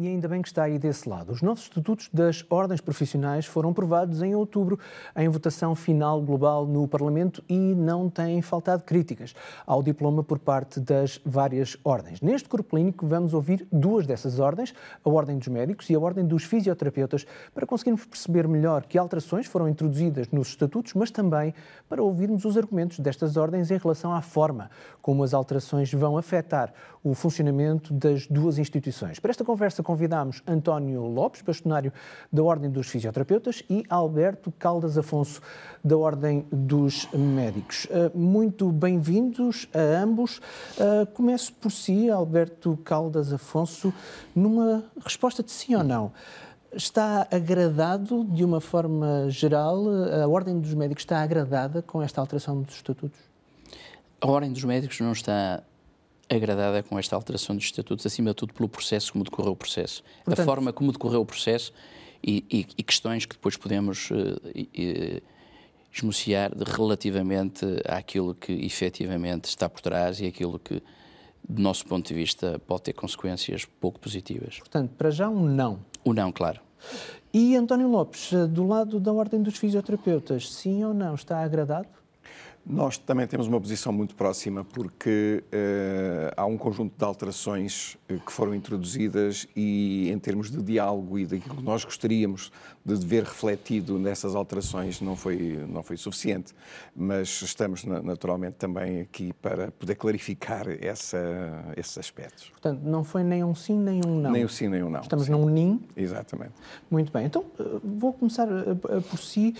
E ainda bem que está aí desse lado. Os novos estatutos das ordens profissionais foram aprovados em outubro em votação final global no Parlamento e não têm faltado críticas ao diploma por parte das várias ordens. Neste grupo clínico vamos ouvir duas dessas ordens, a Ordem dos Médicos e a Ordem dos Fisioterapeutas, para conseguirmos perceber melhor que alterações foram introduzidas nos estatutos, mas também para ouvirmos os argumentos destas ordens em relação à forma como as alterações vão afetar o funcionamento das duas instituições. Para esta conversa convidámos António Lopes, bastonário da Ordem dos Fisioterapeutas, e Alberto Caldas Afonso, da Ordem dos Médicos. Ah, muito bem-vindos a ambos. Ah, começo por si, Alberto Caldas Afonso, numa resposta de sim ou não. Está agradado, de uma forma geral, a Ordem dos Médicos está agradada com esta alteração dos estatutos? A Ordem dos Médicos não está agradada com esta alteração dos estatutos, acima de tudo pelo processo, como decorreu o processo. Portanto, a forma como decorreu o processo e, e, e questões que depois podemos uh, uh, esmuciar relativamente àquilo que efetivamente está por trás e aquilo que, do nosso ponto de vista, pode ter consequências pouco positivas. Portanto, para já um não. Um não, claro. E António Lopes, eh, do lado da Ordem dos Fisioterapeutas, sim ou não, está agradado? Nós também temos uma posição muito próxima porque uh, há um conjunto de alterações uh, que foram introduzidas e em termos de diálogo e daquilo que nós gostaríamos de ver refletido nessas alterações não foi, não foi suficiente, mas estamos naturalmente também aqui para poder clarificar essa, esses aspectos. Portanto, não foi nem um sim nem um não. Nem um sim nem um não. Estamos sim. num NIM. Exatamente. Muito bem, então eh, vou começar por si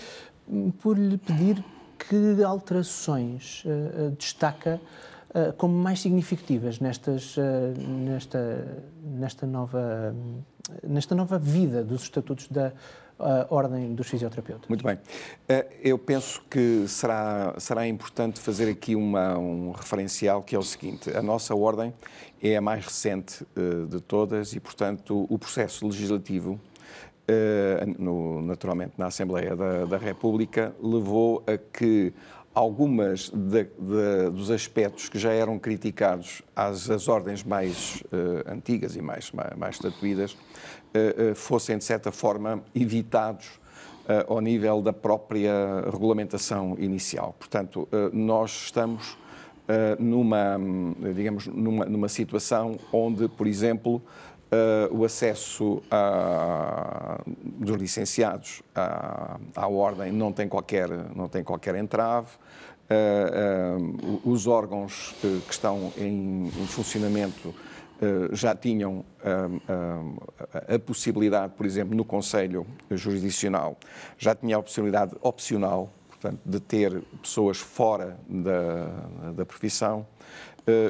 por lhe pedir que alterações uh, destaca uh, como mais significativas nestas, uh, nesta, nesta, nova, nesta nova vida dos estatutos da Ordem dos Fisioterapeutas? Muito bem. Eu penso que será, será importante fazer aqui uma, um referencial que é o seguinte: a nossa Ordem é a mais recente de todas e, portanto, o processo legislativo no, naturalmente na Assembleia da, da, República, levou a que algumas dos aspectos que já eram criticados às, às ordens mais uh, antigas e mais, mais, mais estatuídas uh, uh, fossem, de certa forma, evitados ao nível da própria regulamentação inicial. Portanto, nós estamos numa, digamos, numa, numa situação onde, por exemplo, Uh, o acesso a, dos licenciados à, à, ordem não tem qualquer, não tem qualquer entrave. Uh, uh, os órgãos que estão em, em funcionamento já tinham a possibilidade, por exemplo, no Conselho Jurisdicional, já tinha a possibilidade opcional, portanto, de ter pessoas fora da, da profissão.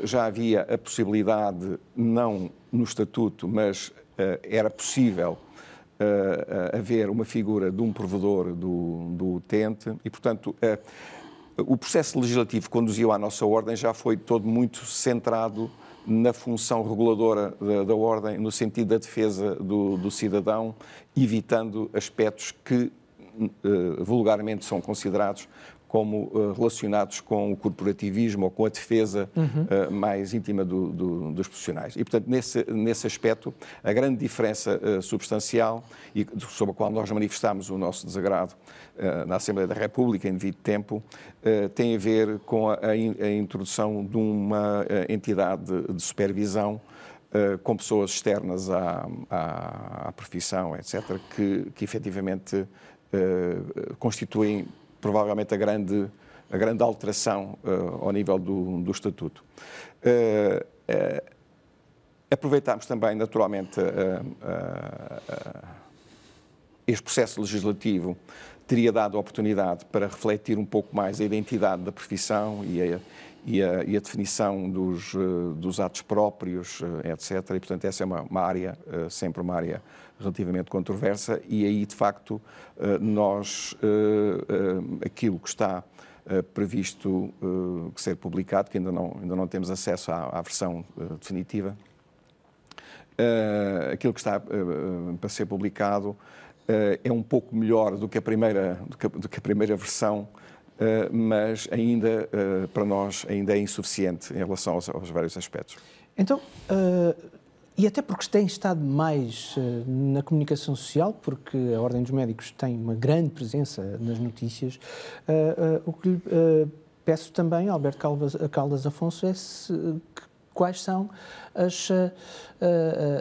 Já havia a possibilidade, não no Estatuto, mas eh, era possível eh, haver uma figura de um provedor do, do utente e, portanto, o processo legislativo que conduziu à nossa ordem já foi todo muito centrado na função reguladora da, da ordem, no sentido da defesa do, do cidadão, evitando aspectos que vulgarmente são considerados como uh, relacionados com o corporativismo ou com a defesa uhum. uh, mais íntima do, do, dos profissionais. E, portanto, nesse, nesse aspecto, a grande diferença uh, substancial, e sobre a qual nós manifestámos o nosso desagrado na Assembleia da República em devido tempo, tem a ver com a, a, a introdução de uma entidade de supervisão com pessoas externas à, à, à profissão, etc., que, que efetivamente constituem provavelmente a grande, a grande alteração uh, ao nível do, do Estatuto. Uh, uh, aproveitámos também, naturalmente, este processo legislativo teria dado a oportunidade para refletir um pouco mais a identidade da profissão e a, e a, e a definição dos, dos, atos próprios, etc. E, portanto, essa é uma, uma área, sempre uma área relativamente controversa, e aí, de facto, eh, nós, eh, eh, aquilo que está previsto ser publicado, que ainda não, ainda não temos acesso à, à versão definitiva, aquilo que está para ser publicado é um pouco melhor do que a primeira, do que a, do que a primeira versão, mas ainda, para nós, ainda é insuficiente em relação aos, aos vários aspectos. Então, e até porque tem estado mais uh, na comunicação social, porque a Ordem dos Médicos tem uma grande presença nas notícias, uh, uh, o que lhe peço também, Alberto Caldas, Caldas Afonso, é se, quais são as,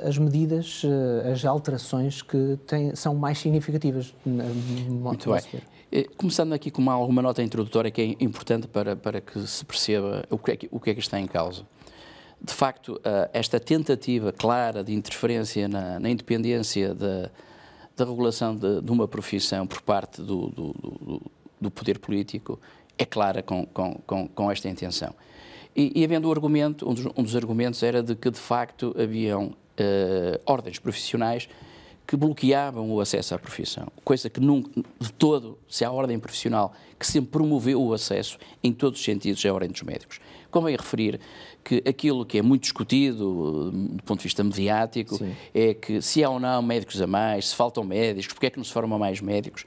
as medidas, as alterações que têm, são mais significativas. Muito bem. Ver. Começando aqui com uma, alguma nota introdutória que é importante para, para que se perceba o que, é que, o que é que está em causa de facto, uh, esta tentativa clara de interferência na, na independência da, da regulação de, de, uma profissão por parte do, do, do, do poder político é clara com, com, com, esta intenção. E, e havendo o argumento, um dos, um dos, argumentos era de que, de facto, haviam uh, ordens profissionais que bloqueavam o acesso à profissão, coisa que nunca, de todo, se há ordem profissional que sempre promoveu o acesso em todos os sentidos, é a ordem dos médicos. Convém referir que aquilo que é muito discutido do ponto de vista mediático Sim. é que se há ou não médicos a mais, se faltam médicos, porque é que não se formam mais médicos.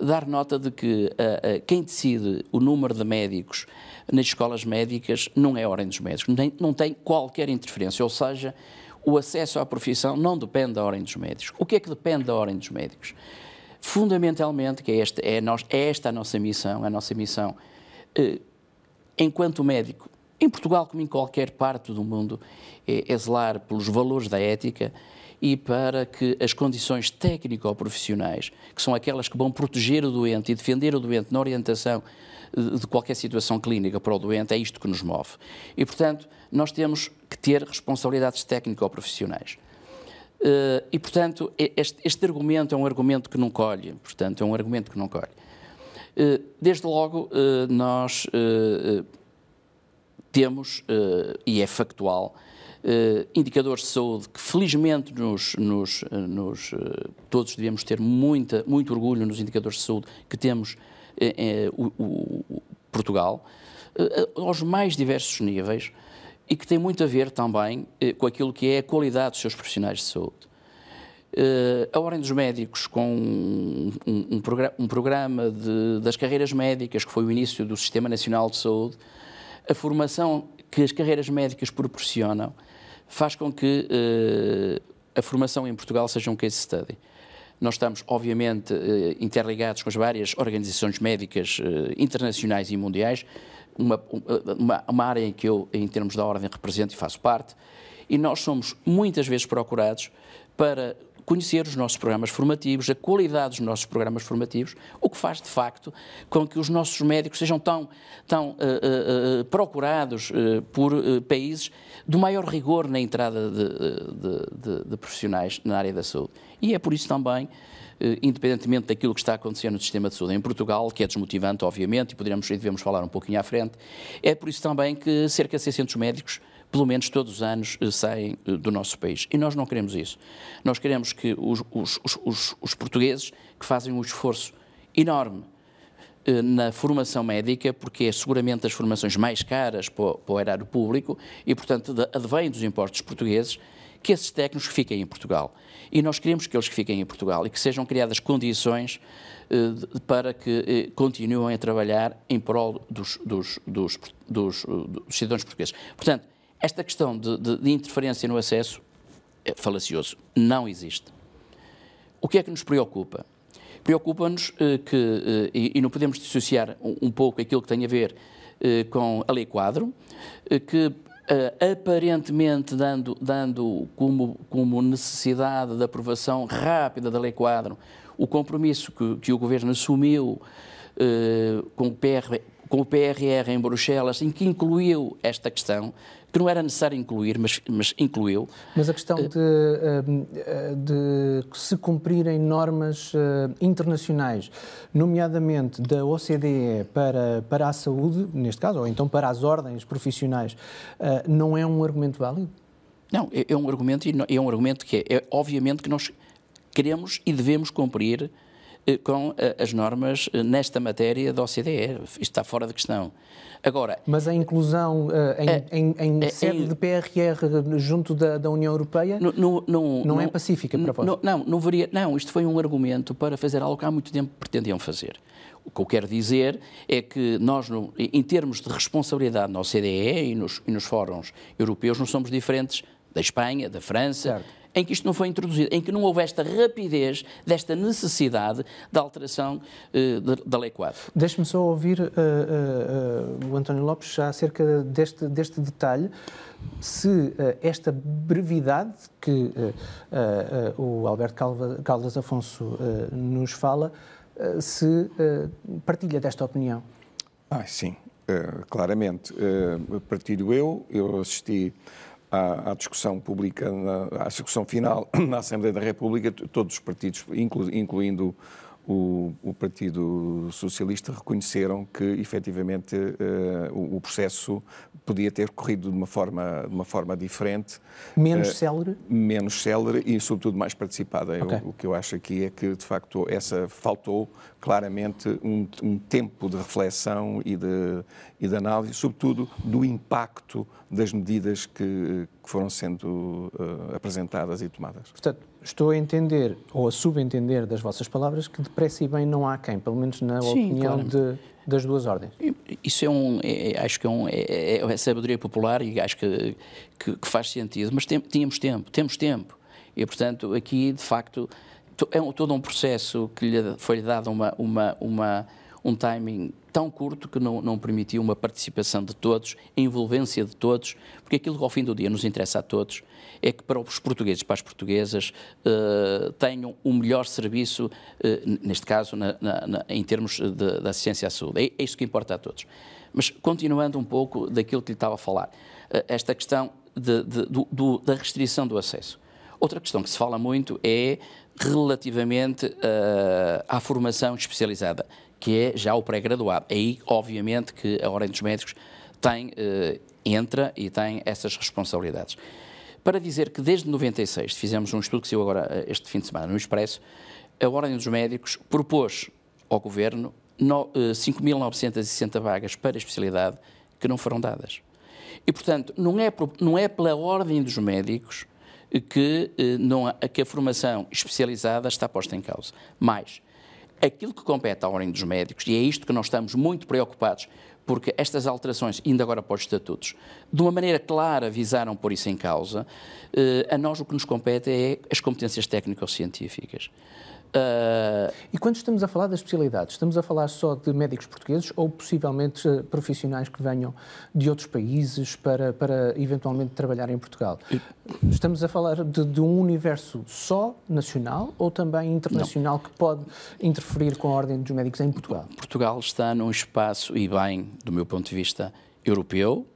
Dar nota de que uh, uh, quem decide o número de médicos nas escolas médicas não é a Ordem dos Médicos, não tem, não tem qualquer interferência, ou seja, o acesso à profissão não depende da Ordem dos Médicos. O que é que depende da Ordem dos Médicos? Fundamentalmente, que é esta, é, é esta a nossa missão, a nossa missão, uh, enquanto médico, em Portugal, como em qualquer parte do mundo, é, é zelar pelos valores da ética e para que as condições técnico-profissionais, que são aquelas que vão proteger o doente e defender o doente na orientação de qualquer situação clínica para o doente, é isto que nos move. E, portanto, nós temos que ter responsabilidades técnico-profissionais. Eh, e, portanto, este, este, argumento é um argumento que não colhe, portanto, é um argumento que não colhe. Eh, desde logo, eh, nós temos, e é factual, uh, indicadores de saúde que felizmente nos, nos, eh, nos uh, todos devemos ter muita, muito orgulho nos indicadores de saúde que temos o, o, Portugal, aos mais diversos níveis e que tem muito a ver também com aquilo que é a qualidade dos seus profissionais de saúde. a Ordem dos Médicos, com um, um, um, programa, um programa de, das carreiras médicas, que foi o início do Sistema Nacional de Saúde, a formação que as carreiras médicas proporcionam faz com que uh, a formação em Portugal seja um case study. Nós estamos, obviamente, uh, interligados com as várias organizações médicas uh, internacionais e mundiais, uma, uma, uma, área em que eu, em termos da ordem, represento e faço parte, e nós somos muitas vezes procurados para conhecer os nossos programas formativos, a qualidade dos nossos programas formativos, o que faz de facto com que os nossos médicos sejam tão, tão uh, uh, procurados uh, por países do maior rigor na entrada de, de, de, de, profissionais na área da saúde. E é por isso também, independentemente daquilo que está acontecendo no sistema de saúde em Portugal, que é desmotivante, obviamente, e poderíamos e devemos falar um pouquinho à frente, é por isso também que cerca de 600 médicos pelo menos todos os anos, eh, saem eh, do nosso país. E nós não queremos isso. Nós queremos que os, os, os, os portugueses, que fazem um esforço enorme eh, na formação médica, porque é seguramente das formações mais caras para o, para o erário público e, portanto, advém dos impostos portugueses, que esses técnicos fiquem em Portugal. E nós queremos que eles fiquem em Portugal e que sejam criadas condições para que continuem a trabalhar em prol dos, dos, dos, dos, dos cidadãos portugueses. Portanto, esta questão de, de, de interferência no acesso é falacioso. Não existe. O que é que nos preocupa? Preocupa-nos eh, que, eh, e, não podemos dissociar um, um, pouco aquilo que tem a ver eh, com a lei quadro, eh, que eh, aparentemente dando, dando como, como necessidade de aprovação rápida da lei quadro o compromisso que, que o Governo assumiu eh, com o PR, com o PRR em Bruxelas, em que incluiu esta questão, que não era necessário incluir, mas, mas incluiu. Mas a questão de, eh, eh, de se cumprirem normas eh, internacionais, nomeadamente da OCDE para, para a saúde, neste caso, ou então para as ordens profissionais, não é um argumento válido? Não, é, é um argumento, é um argumento que é, é obviamente que nós queremos e devemos cumprir com as normas nesta matéria da OCDE. Isto está fora de questão. Agora, Mas a inclusão em, em, em sede de PRR junto da, da União Europeia no, no, no, não é pacífica para vós? Não, não, varia, não, isto foi um argumento para fazer algo que há muito tempo pretendiam fazer. O que eu quero dizer é que nós, em termos de responsabilidade na OCDE e nos, e nos fóruns europeus, não somos diferentes da Espanha, da França, certo. Em que isto não foi introduzido, em que não houve esta rapidez, desta necessidade da alteração uh, da Lei 4. Deixe-me só ouvir uh, uh, o António Lopes já acerca deste, deste detalhe. Se esta brevidade que o Alberto Caldas Afonso nos fala, se partilha desta opinião. Ah, sim, claramente. partilho eu, eu assisti à, à discussão pública, na, à discussão final na Assembleia da República, todos os partidos, inclu, incluindo o, o, Partido Socialista, reconheceram que, efetivamente, uh, o, o, processo podia ter corrido de uma forma, de uma forma diferente. Menos uh, célere? Menos célere e, sobretudo, mais participada. Okay. Eu, o que eu acho aqui é que, de facto, essa faltou claramente um, um tempo de reflexão e de, e de análise, sobretudo do impacto das medidas que, que foram sendo uh, apresentadas e tomadas. Portanto, estou a entender, ou a subentender das vossas palavras, que depressa e bem não há quem, pelo menos na Sim, opinião de, das duas ordens. Isso é um, é, é acho que é, um, é, é, é sabedoria popular e acho que, que, que faz sentido, mas tem, tínhamos tempo, temos tempo. E, portanto, aqui, de facto, é um, todo um processo que lhe foi-lhe dado uma, uma, uma um timing tão curto que não, não permitiu uma participação de todos, envolvência de todos, porque aquilo que ao fim do dia nos interessa a todos é que para os portugueses, para as portuguesas, uh, tenham o um melhor serviço, uh, neste caso, na, na, na, em termos de, assistência à saúde. É, é, isso que importa a todos. Mas continuando um pouco daquilo que lhe estava a falar, uh, esta questão de, de, do, do, da restrição do acesso. Outra questão que se fala muito é relativamente à formação especializada que é já o pré-graduado. Aí, obviamente, que a Ordem dos Médicos tem, eh, entra e tem essas responsabilidades. Para dizer que desde 96, fizemos um estudo que saiu agora eh, este fim de semana no Expresso, a Ordem dos Médicos propôs ao Governo 5.960 eh, vagas para especialidade que não foram dadas. E, portanto, não é, não é pela Ordem dos Médicos que, não, que a formação especializada está posta em causa. Mais, aquilo que compete à Ordem dos Médicos, e é isto que nós estamos muito preocupados, porque estas alterações, ainda agora para os estatutos, de uma maneira clara visaram pôr isso em causa, eh, a nós o que nos compete é as competências técnico-científicas. Uh... E quando estamos a falar das especialidades, estamos a falar só de médicos portugueses ou possivelmente eh, profissionais que venham de outros países para, para eventualmente trabalhar em Portugal? Estamos a falar de, de um universo só nacional ou também internacional Não. que pode interferir com a ordem dos médicos em Portugal? Portugal está num espaço, e bem, do meu ponto de vista, europeu,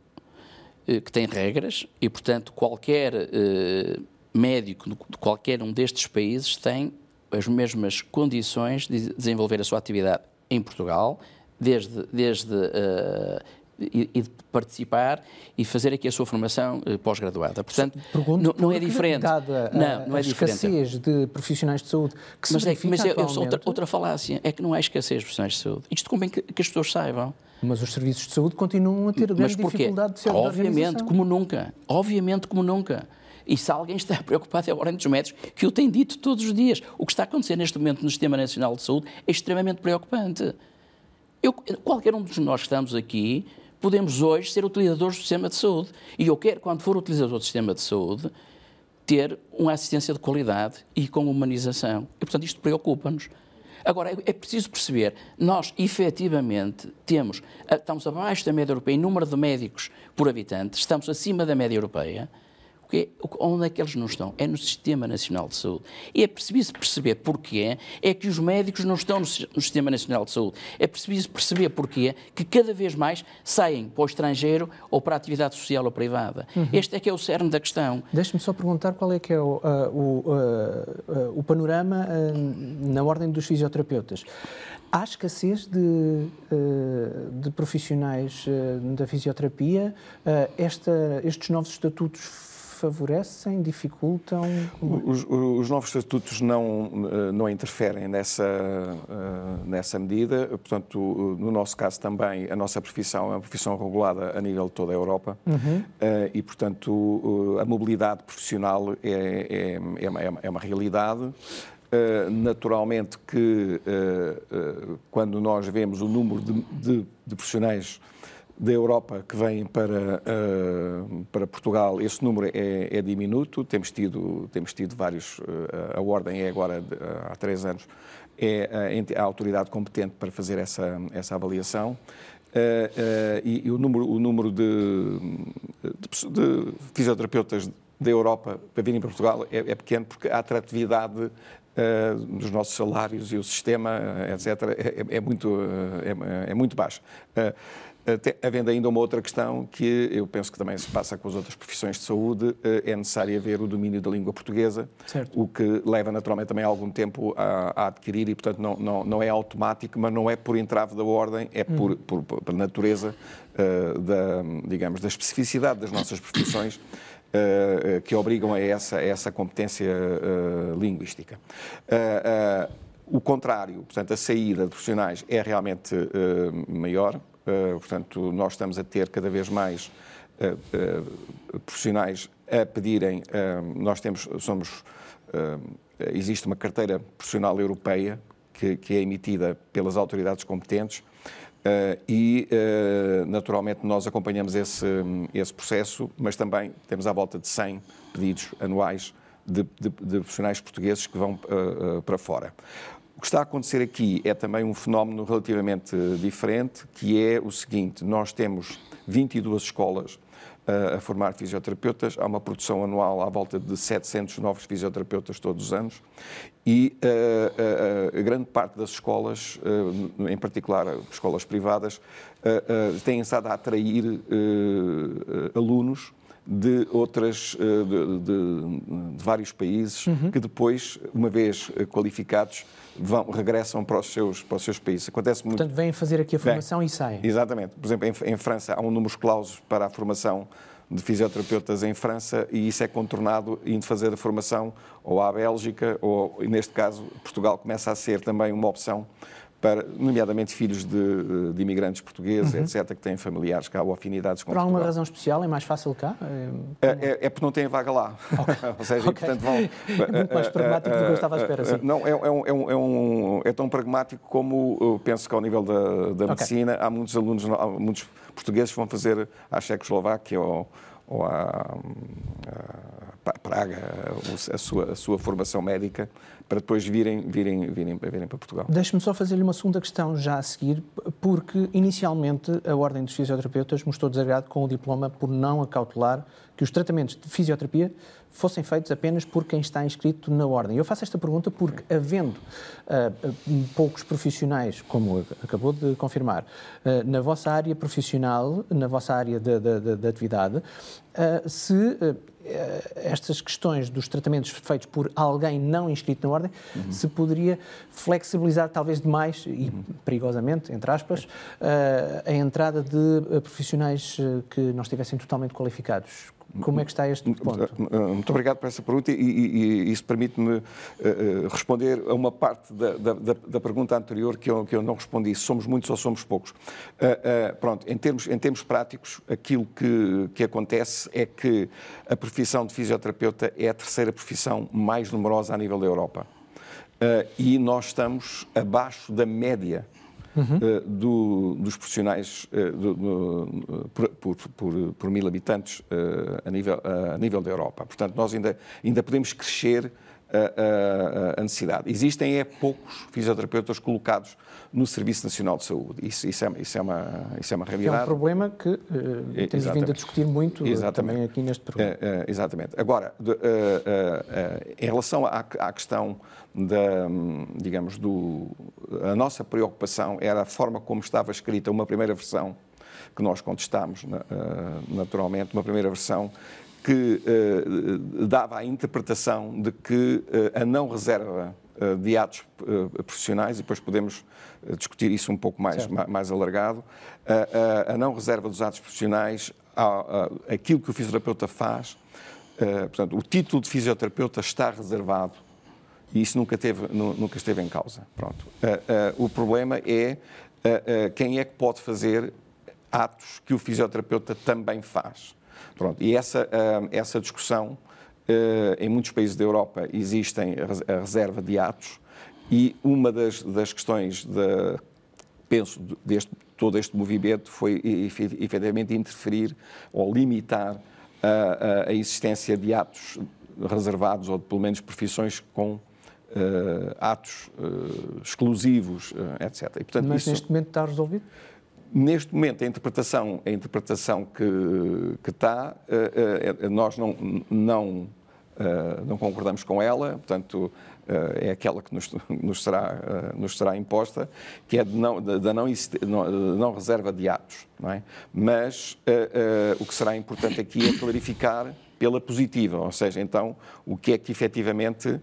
eh, que tem regras e, portanto, qualquer eh, médico de qualquer um destes países tem as mesmas condições de desenvolver a sua atividade em Portugal, desde, desde uh, e, e, de participar e fazer aqui a sua formação uh, pós-graduada. Portanto, não, não, é diferente. Dada não, não é a escassez de profissionais de saúde que mas se é, mas é, é outra, outra falácia é que não há escassez de profissionais de saúde. Isto convém que, que as pessoas saibam. Mas os serviços de saúde continuam a ter grande dificuldade de ser Obviamente, como nunca. Obviamente, como nunca. E se alguém está preocupado é a Ordem dos Médicos, que eu tenho dito todos os dias. O que está a acontecer neste momento no Sistema Nacional de Saúde é extremamente preocupante. Eu, qualquer um de nós que estamos aqui podemos hoje ser utilizadores do sistema de saúde. E eu quero, quando for utilizador do sistema de saúde, ter uma assistência de qualidade e com humanização. E, portanto, isto preocupa-nos. Agora, é, é preciso perceber, nós efetivamente temos, estamos abaixo da média europeia em número de médicos por habitante, estamos acima da média europeia, porque onde é que eles não estão? É no Sistema Nacional de Saúde. E é preciso perceber porquê é que os médicos não estão no, no Sistema Nacional de Saúde. É preciso perceber porquê que cada vez mais saem para o estrangeiro ou para a atividade social ou privada. Uhum. Este é que é o cerne da questão. Deixe-me só perguntar qual é que é o, uh, o, uh, uh, o panorama na ordem dos fisioterapeutas. Há escassez de, de profissionais da fisioterapia? Esta, estes novos estatutos favorecem, dificultam? Os, os, novos estatutos não, eh, não interferem nessa, eh, nessa medida. Portanto, no nosso caso também, a nossa profissão é uma profissão regulada a nível de toda a Europa uhum. Eh, e, portanto, a mobilidade profissional é, é, é, uma, é uma realidade. naturalmente que quando nós vemos o número de, de, de profissionais da Europa que vêm para, uh, para Portugal, esse número é, é, diminuto. Temos tido, temos tido vários. Uh, a ordem é agora, de, uh, há três anos, é a, a, autoridade competente para fazer essa, essa avaliação. E, e, o número, o número de, de, de, fisioterapeutas da Europa para virem para Portugal é, é pequeno porque a atratividade Uh, dos nossos salários e o sistema, etc., é, é muito, é, é, muito baixo. Uh, havendo ainda uma outra questão que eu penso que também se passa com as outras profissões de saúde, eh, é necessário haver o domínio da língua portuguesa, certo. o que leva naturalmente também algum tempo a, a, adquirir e, portanto, não, não, não é automático, mas não é por entrave da ordem, é por, hum. por, por, por natureza uh, da, digamos, da especificidade das nossas profissões. Uh, que obrigam a essa, a essa competência uh, linguística. o contrário, portanto, a saída de profissionais é realmente maior, portanto, nós estamos a ter cada vez mais profissionais a pedirem. nós temos, somos, existe uma carteira profissional europeia que, que é emitida pelas autoridades competentes e, naturalmente, nós acompanhamos esse, esse processo, mas também temos à volta de 100 pedidos anuais de, de, de profissionais portugueses que vão para fora. O que está a acontecer aqui é também um fenómeno relativamente diferente, que é o seguinte: nós temos 22 escolas uh, a formar fisioterapeutas, há uma produção anual à volta de 700 novos fisioterapeutas todos os anos. E uh, uh, grande parte das escolas, em particular escolas privadas, têm estado a atrair alunos de outras, de, de, de vários países, uhum. que depois, uma vez qualificados, vão, regressam para os, seus, para os seus países. Acontece muito. Portanto, vêm fazer aqui a formação Bem, e saem. Exatamente. Por exemplo, em, em França há um número clausos para a formação de fisioterapeutas em França e isso é contornado indo fazer a formação ou à Bélgica ou, neste caso, Portugal começa a ser também uma opção para, nomeadamente filhos de, de imigrantes portugueses, uhum. etc., que têm familiares cá ou afinidades com Por alguma Portugal. razão especial? É mais fácil cá? É, é, é porque não têm vaga lá. Okay. ou seja, okay. portanto vão... É muito mais pragmático do que eu estava à espera, sim. Não, é, é, um, é, um, é, um, é tão pragmático como penso que ao nível da, da okay. medicina há muitos alunos, há muitos portugueses que vão fazer à Checoslováquia ou, ou à, à Praga a sua, a sua formação médica para depois virem, virem, virem, virem para Portugal. Deixe-me só fazer-lhe uma segunda questão já a seguir, porque inicialmente a Ordem dos Fisioterapeutas mostrou desagrado com o diploma por não acautelar que os tratamentos de fisioterapia fossem feitos apenas por quem está inscrito na Ordem. Eu faço esta pergunta porque, havendo uh, poucos profissionais, como acabou de confirmar, uh, na vossa área profissional, na vossa área de atividade, se estas questões dos tratamentos feitos por alguém não inscrito na Ordem, uhum. se poderia flexibilizar talvez demais, e uhum. perigosamente, entre aspas, a entrada de profissionais que não estivessem totalmente qualificados. Como é que está este ponto? Muito obrigado por essa pergunta e, e, e isso permite-me uh, responder a uma parte da, da, da, pergunta anterior que eu, que eu não respondi. Somos muitos ou somos poucos? Uh, uh, pronto, em termos, em termos práticos, aquilo que, que acontece é que a profissão de fisioterapeuta é a terceira profissão mais numerosa a nível da Europa. e nós estamos abaixo da média uhum. uh, do, dos profissionais uh, do, do, por, por, por, por, mil habitantes uh, a, nível, a nível da Europa. Portanto, nós ainda, ainda podemos crescer a, a, a, necessidade. Existem é poucos fisioterapeutas colocados no Serviço Nacional de Saúde. Isso, isso, é, isso, é, uma, isso é uma realidade. É um problema que uh, temos exatamente. vindo a discutir muito exatamente. também aqui neste programa. Uh, uh, exatamente. Agora, de, em relação à, à questão da, digamos, do, a nossa preocupação era a forma como estava escrita uma primeira versão que nós contestámos, naturalmente, uma primeira versão que uh, dava a interpretação de que uh, a não reserva uh, de atos profissionais, e depois podemos discutir isso um pouco mais, mais alargado, a não reserva dos atos profissionais, aquilo que o fisioterapeuta faz, portanto, o título de fisioterapeuta está reservado e isso nunca, teve, nunca esteve em causa. Pronto. o problema é quem é que pode fazer atos que o fisioterapeuta também faz. Pronto, e essa, uh, essa discussão, uh, em muitos países da Europa, existem a reserva de atos, e uma das, das questões da, penso, deste, todo este movimento foi efetivamente interferir ou limitar a, a, a existência de atos reservados ou de, pelo menos profissões com uh, atos uh, exclusivos, uh, etc. E, portanto, Mas isso, neste momento está resolvido? Neste momento, a interpretação, a interpretação que, que está, nós não, não, não concordamos com ela, portanto, é aquela que nos, nos, será, nos será imposta, que é de não, de, não, não, reserva de atos. Não é? Mas o que será importante aqui é clarificar pela positiva, ou seja, então, o que é que efetivamente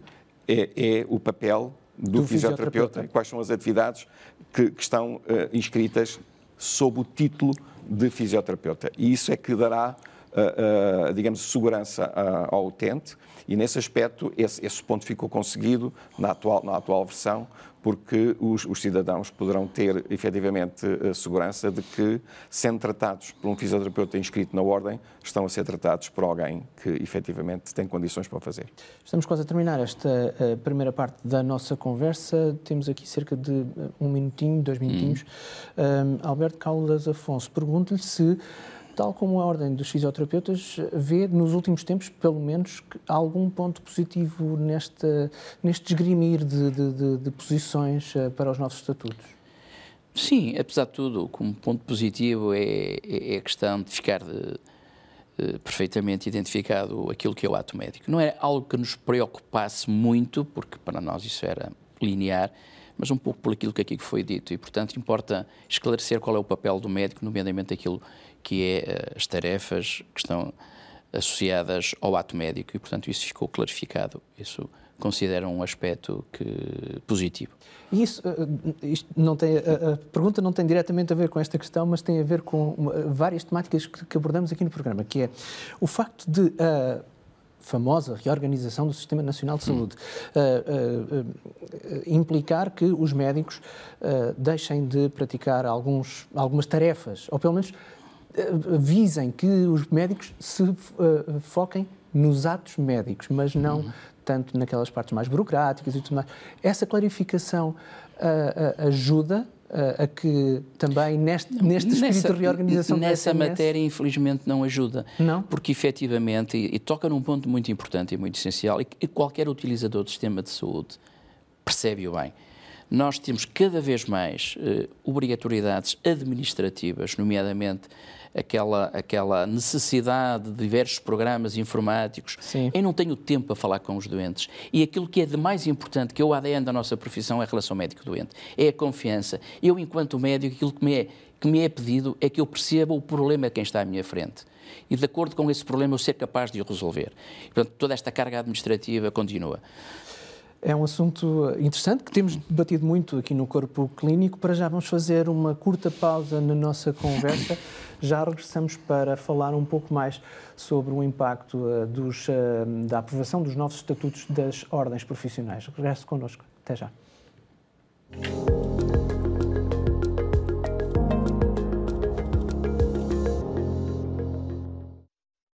é, é o papel do, do fisioterapeuta, fisioterapeuta, e quais são as atividades que, que estão uh, inscritas sob o título de fisioterapeuta. E isso é que dará, uh, uh, digamos, segurança ao utente, e nesse aspecto, esse, esse ponto ficou conseguido na atual, na atual versão, porque os, os, cidadãos poderão ter efetivamente a segurança de que, sendo tratados por um fisioterapeuta inscrito na Ordem, estão a ser tratados por alguém que efetivamente tem condições para o fazer. Estamos quase a terminar esta primeira parte da nossa conversa. Temos aqui cerca de um minutinho, dois minutinhos. Hum. Alberto Caldas Afonso, pergunto-lhe se tal como a Ordem dos Fisioterapeutas, vê nos últimos tempos, pelo menos, algum ponto positivo neste, neste esgrimir de, de, de, de posições eh, para os nossos estatutos? Sim, apesar de tudo, como ponto positivo é, é, é a questão de ficar de, de, perfeitamente identificado aquilo que é o ato médico. Não é algo que nos preocupasse muito, porque para nós isso era linear, mas um pouco por aquilo que aqui foi dito. E, portanto, importa esclarecer qual é o papel do médico, nomeadamente aquilo que é eh, as tarefas que estão associadas ao ato médico e, portanto, isso ficou clarificado. Isso considera um aspecto que, positivo. E isso, eh, não tem, a, pergunta não tem diretamente a ver com esta questão, mas tem a ver com várias temáticas que, abordamos aqui no programa, que é o facto de a famosa reorganização do Sistema Nacional de Saúde uh, uh, implicar que os médicos deixem de praticar alguns, algumas tarefas, ou pelo menos visem que os médicos se uh, foquem nos atos médicos, mas não uhum. tanto naquelas partes mais burocráticas e tudo mais. Essa clarificação uh, uh, ajuda a que também neste, neste espírito nessa, de reorganização nessa matéria infelizmente não ajuda não porque efetivamente e, e, toca num ponto muito importante e muito essencial e, e qualquer utilizador do sistema de saúde percebe-o bem nós temos cada vez mais obrigatoriedades administrativas, nomeadamente aquela, aquela necessidade de diversos programas informáticos. Sim. Eu não tenho tempo para falar com os doentes. E aquilo que é de mais importante, que é o ADN da nossa profissão, é a relação médico-doente. É a confiança. Eu, enquanto médico, aquilo que me é, que me é pedido é que eu perceba o problema de quem está à minha frente. E, de acordo com esse problema, eu ser capaz de o resolver. Portanto, toda esta carga administrativa continua. É um assunto interessante que temos debatido muito aqui no Corpo Clínico. Para já vamos fazer uma curta pausa na nossa conversa. Já regressamos para falar um pouco mais sobre o impacto uh, dos, uh, da aprovação dos novos estatutos das ordens profissionais. Regresse connosco. Até já.